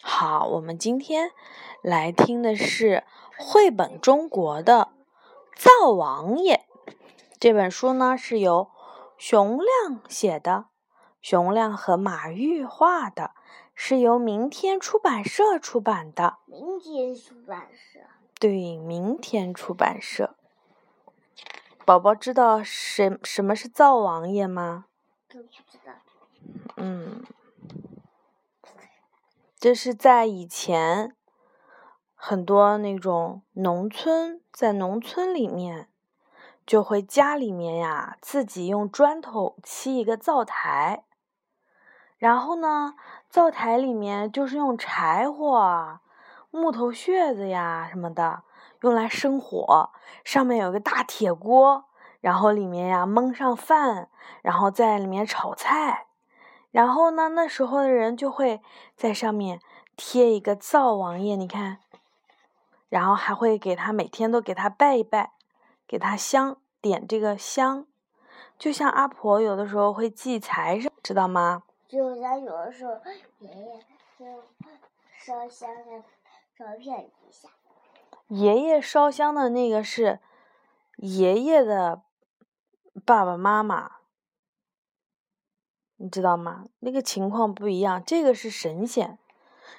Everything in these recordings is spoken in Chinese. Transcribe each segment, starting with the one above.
好，我们今天来听的是绘本中国的《灶王爷》这本书呢，是由熊亮写的，熊亮和马玉画的，是由明天出版社出版的。明天出版社。对，明天出版社。宝宝知道什什么是灶王爷吗？不知道。嗯。这是在以前，很多那种农村，在农村里面，就会家里面呀自己用砖头砌一个灶台，然后呢，灶台里面就是用柴火、木头屑子呀什么的用来生火，上面有个大铁锅，然后里面呀焖上饭，然后在里面炒菜。然后呢，那时候的人就会在上面贴一个灶王爷，你看，然后还会给他每天都给他拜一拜，给他香点这个香，就像阿婆有的时候会祭财神，知道吗？就像有的时候爷爷就烧香的照片一下。爷爷烧香的那个是爷爷的爸爸妈妈。你知道吗？那个情况不一样，这个是神仙，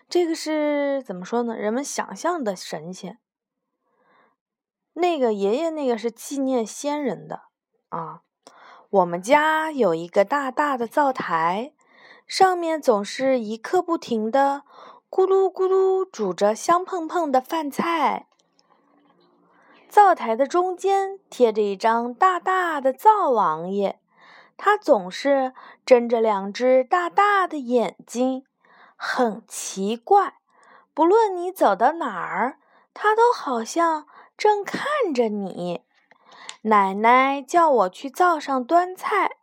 这个是怎么说呢？人们想象的神仙。那个爷爷那个是纪念先人的啊。我们家有一个大大的灶台，上面总是一刻不停的咕噜咕噜煮着香喷喷的饭菜。灶台的中间贴着一张大大的灶王爷。他总是睁着两只大大的眼睛，很奇怪。不论你走到哪儿，他都好像正看着你。奶奶叫我去灶上端菜，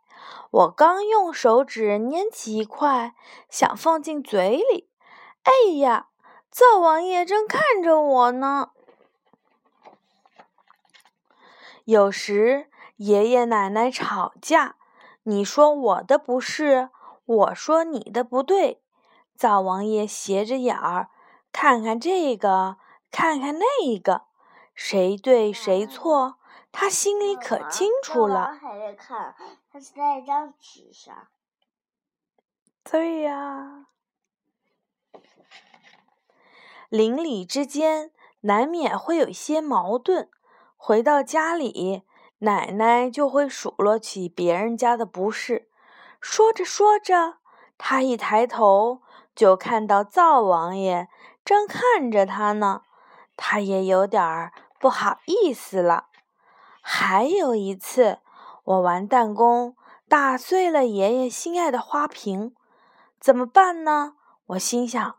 我刚用手指捻起一块，想放进嘴里，哎呀，灶王爷正看着我呢。有时爷爷奶奶吵架。你说我的不是，我说你的不对。灶王爷斜着眼儿，看看这个，看看那个，谁对谁错，他心里可清楚了。还在看，他是在一张纸上。对呀。邻里之间难免会有一些矛盾，回到家里。奶奶就会数落起别人家的不是，说着说着，她一抬头就看到灶王爷正看着她呢，她也有点儿不好意思了。还有一次，我玩弹弓打碎了爷爷心爱的花瓶，怎么办呢？我心想，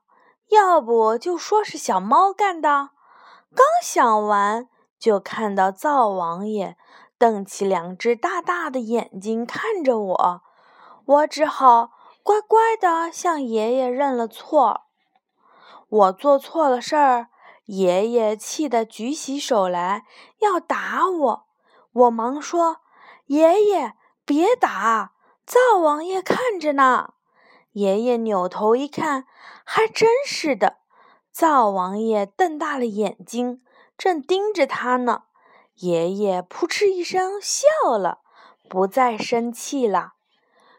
要不就说是小猫干的。刚想完，就看到灶王爷。瞪起两只大大的眼睛看着我，我只好乖乖的向爷爷认了错。我做错了事儿，爷爷气得举起手来要打我。我忙说：“爷爷，别打，灶王爷看着呢。”爷爷扭头一看，还真是的，灶王爷瞪大了眼睛，正盯着他呢。爷爷扑哧一声笑了，不再生气了。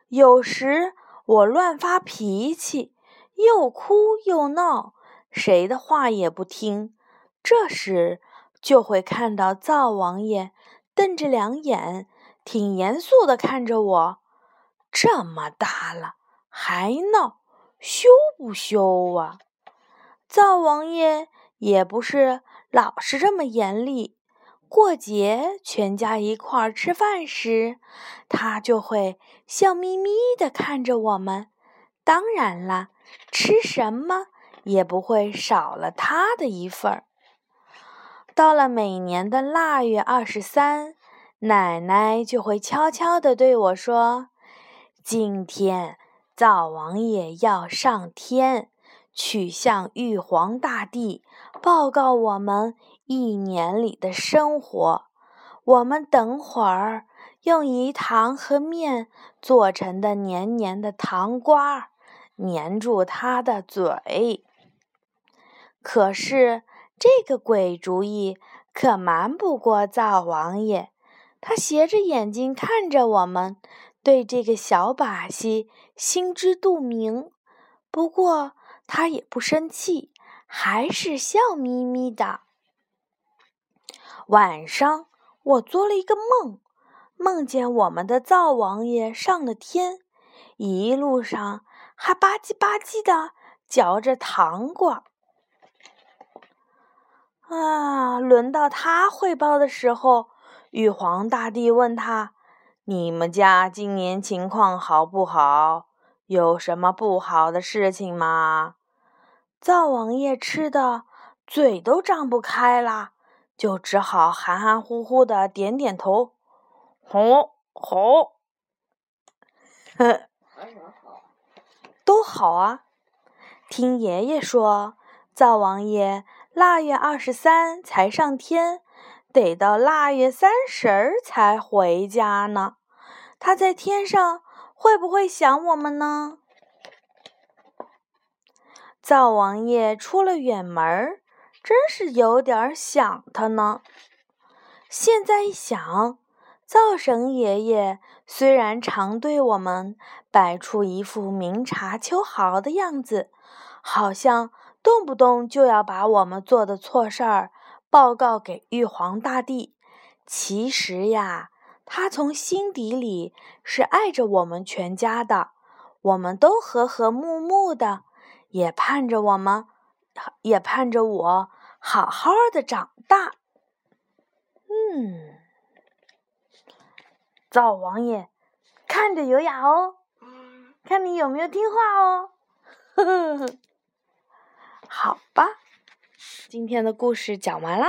有时我乱发脾气，又哭又闹，谁的话也不听。这时就会看到灶王爷瞪着两眼，挺严肃的看着我。这么大了还闹，羞不羞啊？灶王爷也不是老是这么严厉。过节，全家一块儿吃饭时，他就会笑眯眯地看着我们。当然了，吃什么也不会少了他的一份儿。到了每年的腊月二十三，奶奶就会悄悄地对我说：“今天灶王爷要上天，去向玉皇大帝报告我们。”一年里的生活，我们等会儿用饴糖和面做成的黏黏的糖瓜，粘住他的嘴。可是这个鬼主意可瞒不过灶王爷，他斜着眼睛看着我们，对这个小把戏心知肚明。不过他也不生气，还是笑眯眯的。晚上，我做了一个梦，梦见我们的灶王爷上了天，一路上还吧唧吧唧的嚼着糖果。啊，轮到他汇报的时候，玉皇大帝问他：“你们家今年情况好不好？有什么不好的事情吗？”灶王爷吃的嘴都张不开了。就只好含含糊糊的点点头，好，好，呵，都好啊。听爷爷说，灶王爷腊月二十三才上天，得到腊月三十儿才回家呢。他在天上会不会想我们呢？灶王爷出了远门儿。真是有点想他呢。现在一想，灶神爷爷虽然常对我们摆出一副明察秋毫的样子，好像动不动就要把我们做的错事儿报告给玉皇大帝，其实呀，他从心底里是爱着我们全家的。我们都和和睦睦的，也盼着我们。也盼着我好好的长大。嗯，灶王爷，看着优雅哦，看你有没有听话哦。呵呵呵，好吧，今天的故事讲完啦。